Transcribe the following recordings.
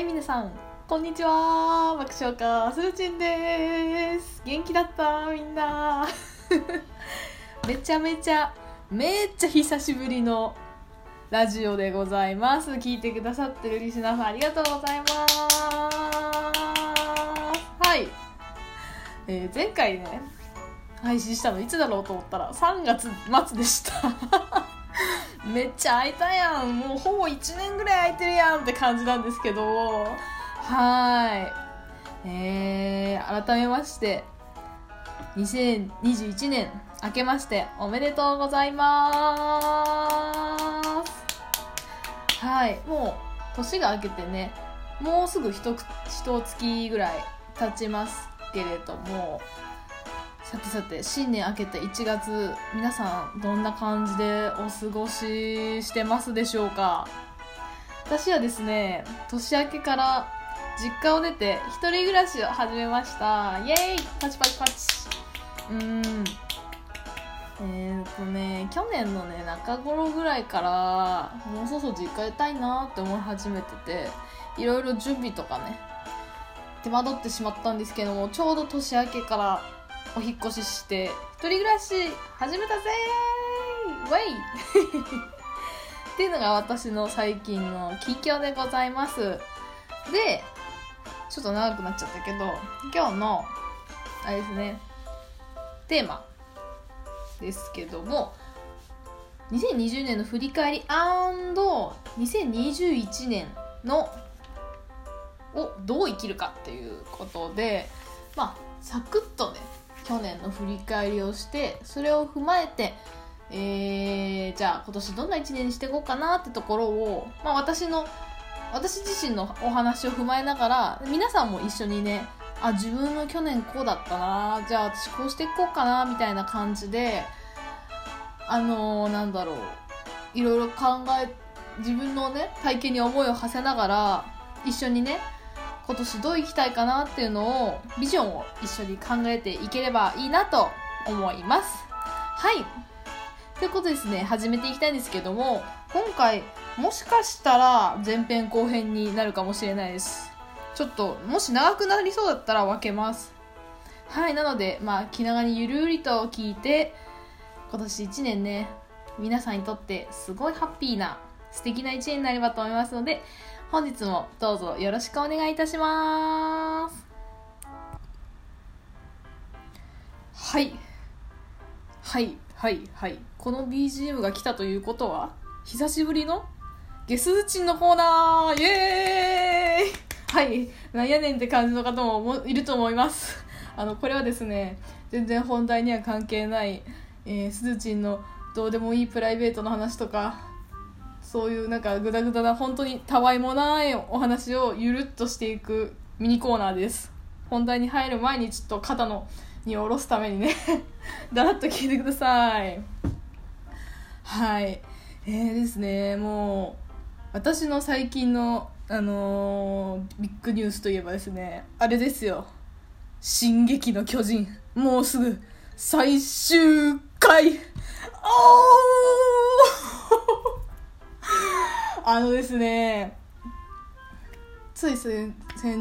はい皆さんこんにちは。爆笑家するちんです。元気だった？みんな。めちゃめちゃめっちゃ久しぶりのラジオでございます。聞いてくださってるリスナーさんありがとうございます。はい、えー前回ね配信したのいつだろうと思ったら3月末でした。めっちゃ空いたやん。もうほぼ1年ぐらい空いてるやんって感じなんですけど。はい。えー、改めまして2021年明けましておめでとうございます。はい。もう年が明けてねもうすぐ一一月ぐらい経ちますけれどもさてさて新年明けて1月皆さんどんな感じでお過ごししてますでしょうか？私はですね年明けから実家を出て一人暮らしを始めました。イエーイ！パチパチパチ。うん。えー、っとね去年のね中頃ぐらいからもうそろそろ実家出たいなって思い始めてていろいろ準備とかね手間取ってしまったんですけどもちょうど年明けからお引っ越しして一人暮らし始めたぜーウェイ。っていうのが私の最近の近況でございます。でちょっと長くなっちゃったけど今日のあれですねテーマですけども2020年の振り返り &2021 年のをどう生きるかっていうことでまあサクッとね去年の振り返りをしてそれを踏まえて、えー、じゃあ今年どんな1年にしていこうかなってところを、まあ、私の私自身のお話を踏まえながら皆さんも一緒にねあ自分の去年こうだったなじゃあ私こうしていこうかなみたいな感じであのー、なんだろういろいろ考え自分のね体験に思いを馳せながら一緒にね今年どう生きたいかなっていうのをビジョンを一緒に考えていければいいなと思います。はい。ということですね始めていきたいんですけども今回もしかしたら前編後編になるかもしれないです。ちょっともし長くなりそうだったら分けます。はいなのでまあ気長にゆるりと聞いて今年1年ね皆さんにとってすごいハッピーな素敵な1年になればと思いますので本日もどうぞよろしくお願いいたします。はい。はいはいはい。この BGM が来たということは久しぶりのゲスーチンのコーナー。イエーイ。はい。なんやねんって感じの方もいると思います。あのこれはですね全然本題には関係ない、えー、すずちんのどうでもいいプライベートの話とかそういうなんかグダグダな本当にたわいもないお話をゆるっとしていくミニコーナーです。本題に入る前にちょっと肩のに下ろすためにね。だらっと聞いてください。はい。えー、ですね。もう私の最近のあのー、ビッグニュースといえばですね。あれですよ「進撃の巨人」もうすぐ最終回。おー！あのですねつい先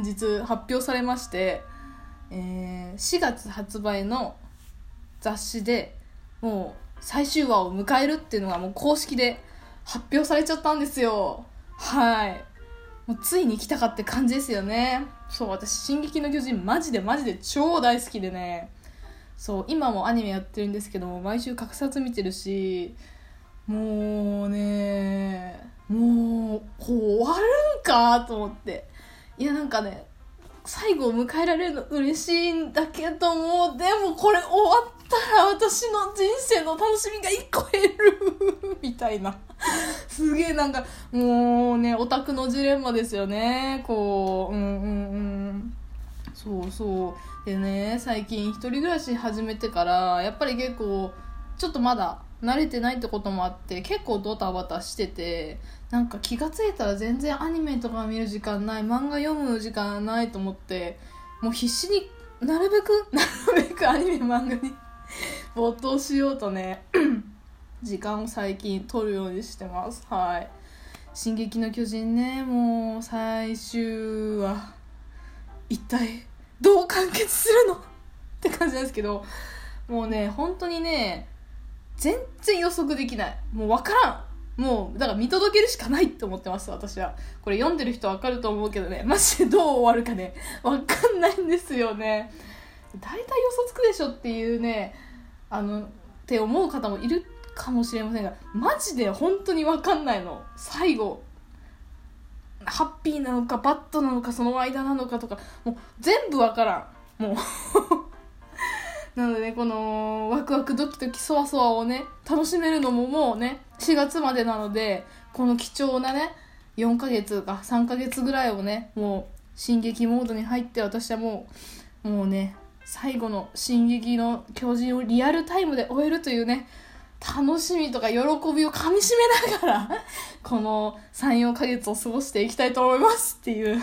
日発表されまして、えー、4月発売の雑誌でもう最終話を迎えるっていうのがもう公式で発表されちゃったんですよ。はい。もうついに来たかって感じですよね。そう私「進撃の巨人」マジでマジで超大好きでね。そう今もアニメやってるんですけども毎週格殺見てるしもうねもうこう終わるんかと思って。いやなんかね最後を迎えられるの嬉しいんだけどもでもこれ終わったら私の人生の楽しみが一個減る。みたいな。すげえなんかもうねオタクのジレンマですよね。こううんうんうん。そうそう。でね最近一人暮らし始めてからやっぱり結構ちょっとまだ慣れてないってこともあって結構ドタバタしててなんか気が付いたら全然アニメとか見る時間ない漫画読む時間ないと思ってもう必死になるべく なるべくアニメ漫画に 没頭しようとね 時間を最近取るようにしてます。はい「進撃の巨人ね」もう最終話一体どう完結するの？って感じなんですけどもうね本当にね全然予測できない。もう分からん。もうだから見届けるしかないって思ってます私は。これ読んでる人分かると思うけどね。マジでどう終わるかね。分かんないんですよね。大体予想つくでしょっていうねあのって思う方もいるかもしれませんがマジで本当に分かんないの。最後。ハッピーなのかバッドなのかその間なのかとか。もう全部分からん。もう。なのでねこのクワクドキドキそわそわをね楽しめるのももうね4月までなのでこの貴重なね4ヶ月か3ヶ月ぐらいをねもう進撃モードに入って私はもうもうね最後の「進撃の巨人」をリアルタイムで終えるというね楽しみとか喜びをかみしめながらこの34ヶ月を過ごしていきたいと思いますっていう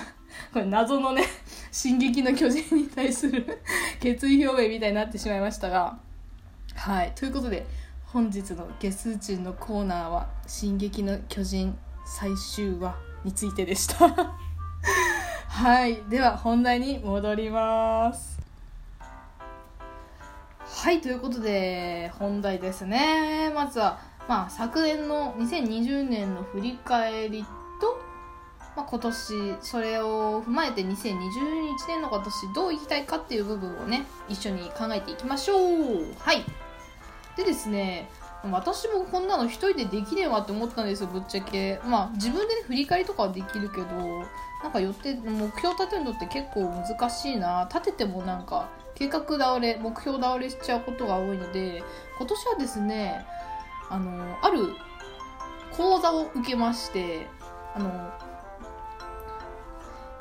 これ謎のね「進撃の巨人」に対する決意表明みたいになってしまいましたがはい。ということで本日の「ゲスーチン」のコーナーは「進撃の巨人」最終話についてでした。はい。では本題に戻ります。はい。ということで本題ですね。まずは、まあ、昨年の2020年の振り返りと、まあ、今年それを踏まえて2021年の今年どういきたいかっていう部分をね一緒に考えていきましょう。はい。でですね私もこんなの一人でできねえわって思ったんですよぶっちゃけ。まあ自分でね振り返りとかはできるけどなんか予定目標立てるのって結構難しいな。立ててもなんか計画倒れ目標倒れしちゃうことが多いので今年はですねあのある講座を受けましてあの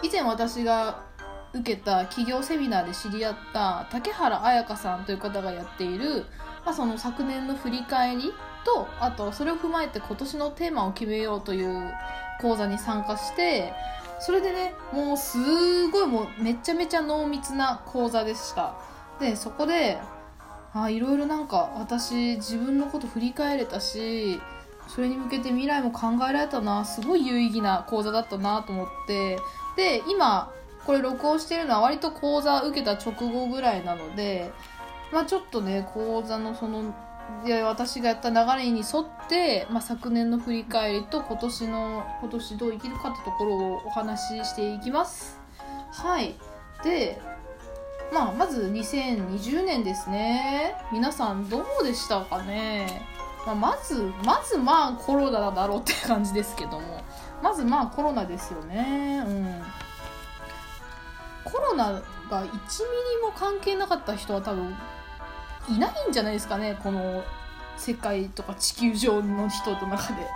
以前私が受けた企業セミナーで知り合った竹原彩香さんという方がやっている、まあ、その昨年の振り返りとあとそれを踏まえて今年のテーマを決めようという講座に参加してそれでねもうすごいもうめちゃめちゃ濃密な講座でした。でそこであいろいろなんか私自分のこと振り返れたしそれに向けて未来も考えられたなすごい有意義な講座だったなと思ってで今これ録音してるのは割と講座受けた直後ぐらいなのでまあちょっとね講座のそのいや私がやった流れに沿って、まあ、昨年の振り返りと今年の今年どう生きるかってところをお話ししていきます。はい。でまあまず2020年ですね。皆さんどうでしたかね、まあ、まずまずまあコロナだろうって感じですけども。まずまあコロナですよね。うん。コロナが1ミリも関係なかった人は多分いないんじゃないですかねこの世界とか地球上の人の中で。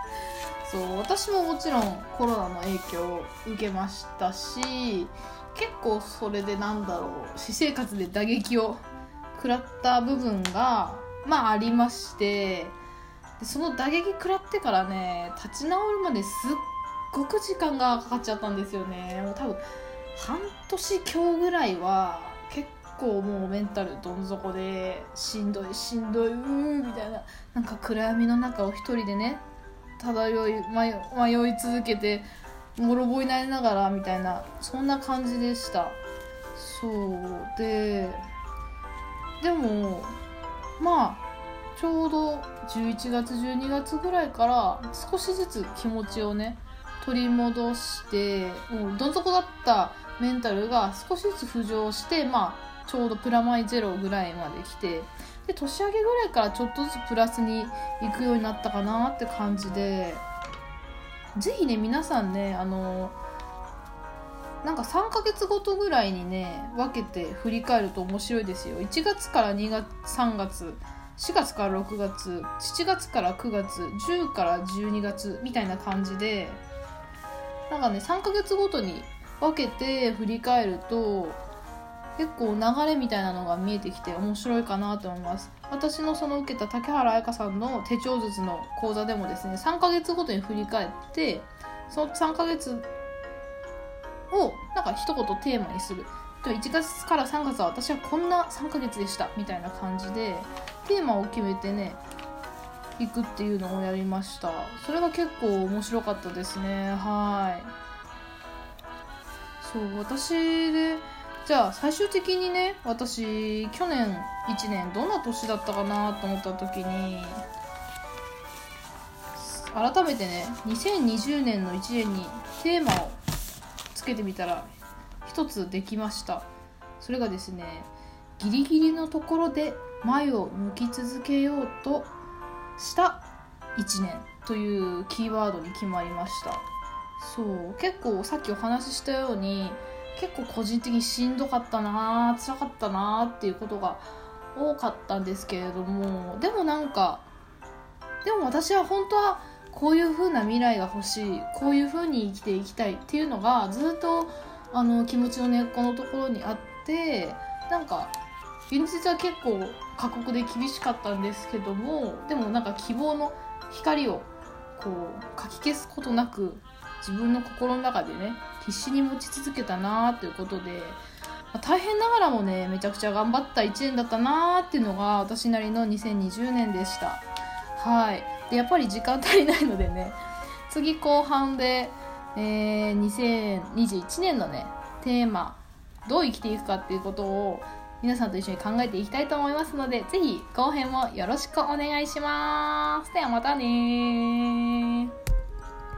そう私ももちろんコロナの影響を受けましたし結構それでなんだろう私生活で打撃を食らった部分がまあありましてでその打撃食らってからね立ち直るまですっごく時間がかかっちゃったんですよね。多分半年今日ぐらいは結構もうメンタルどん底でしんどいしんどいうーみたいな。なんか暗闇の中を一人でね漂い迷い続けてもろぼになりながらみたいなそんな感じでした。そうででもまあちょうど11月12月ぐらいから少しずつ気持ちをね取り戻してもうどん底だったメンタルが少しずつ浮上してまあちょうどプラマイゼロぐらいまで来てで年明けぐらいからちょっとずつプラスに行くようになったかなって感じでぜひね皆さんねあのなんか3ヶ月ごとぐらいにね分けて振り返ると面白いですよ。1月から2月3月4月から6月7月から9月10から12月みたいな感じでなんかね3ヶ月ごとに分けて振り返ると結構流れみたいなのが見えてきて面白いかなと思います。私のその受けた竹原彩香さんの手帳術の講座でもですね3ヶ月ごとに振り返ってその3ヶ月をなんか一言テーマにする。で1月から3月は私はこんな3ヶ月でしたみたいな感じでテーマを決めてね行くっていうのをやりました。それが結構面白かったですね。はい。そう私でじゃあ最終的にね私去年1年どんな年だったかなと思った時に改めてね2020年の1年にテーマをつけてみたら一つできました。それがですねギリギリのところで前を向き続けようとした1年というキーワードに決まりました。そう結構さっきお話ししたように結構個人的にしんどかったな辛かったなっていうことが多かったんですけれどもでもなんかでも私は本当はこういう風な未来が欲しいこういう風に生きていきたいっていうのがずっとあの気持ちの根っこのところにあってなんか現実は結構過酷で厳しかったんですけどもでもなんか希望の光をこうかき消すことなく自分の心の中でね必死に持ち続けたなーということで、まあ、大変ながらもねめちゃくちゃ頑張った1年だったなーっていうのが私なりの2020年でした。はい。でやっぱり時間足りないのでね次後半で、えー、2021年のねテーマどう生きていくかっていうことを皆さんと一緒に考えていきたいと思いますのでぜひ後編もよろしくお願いします。ではまたね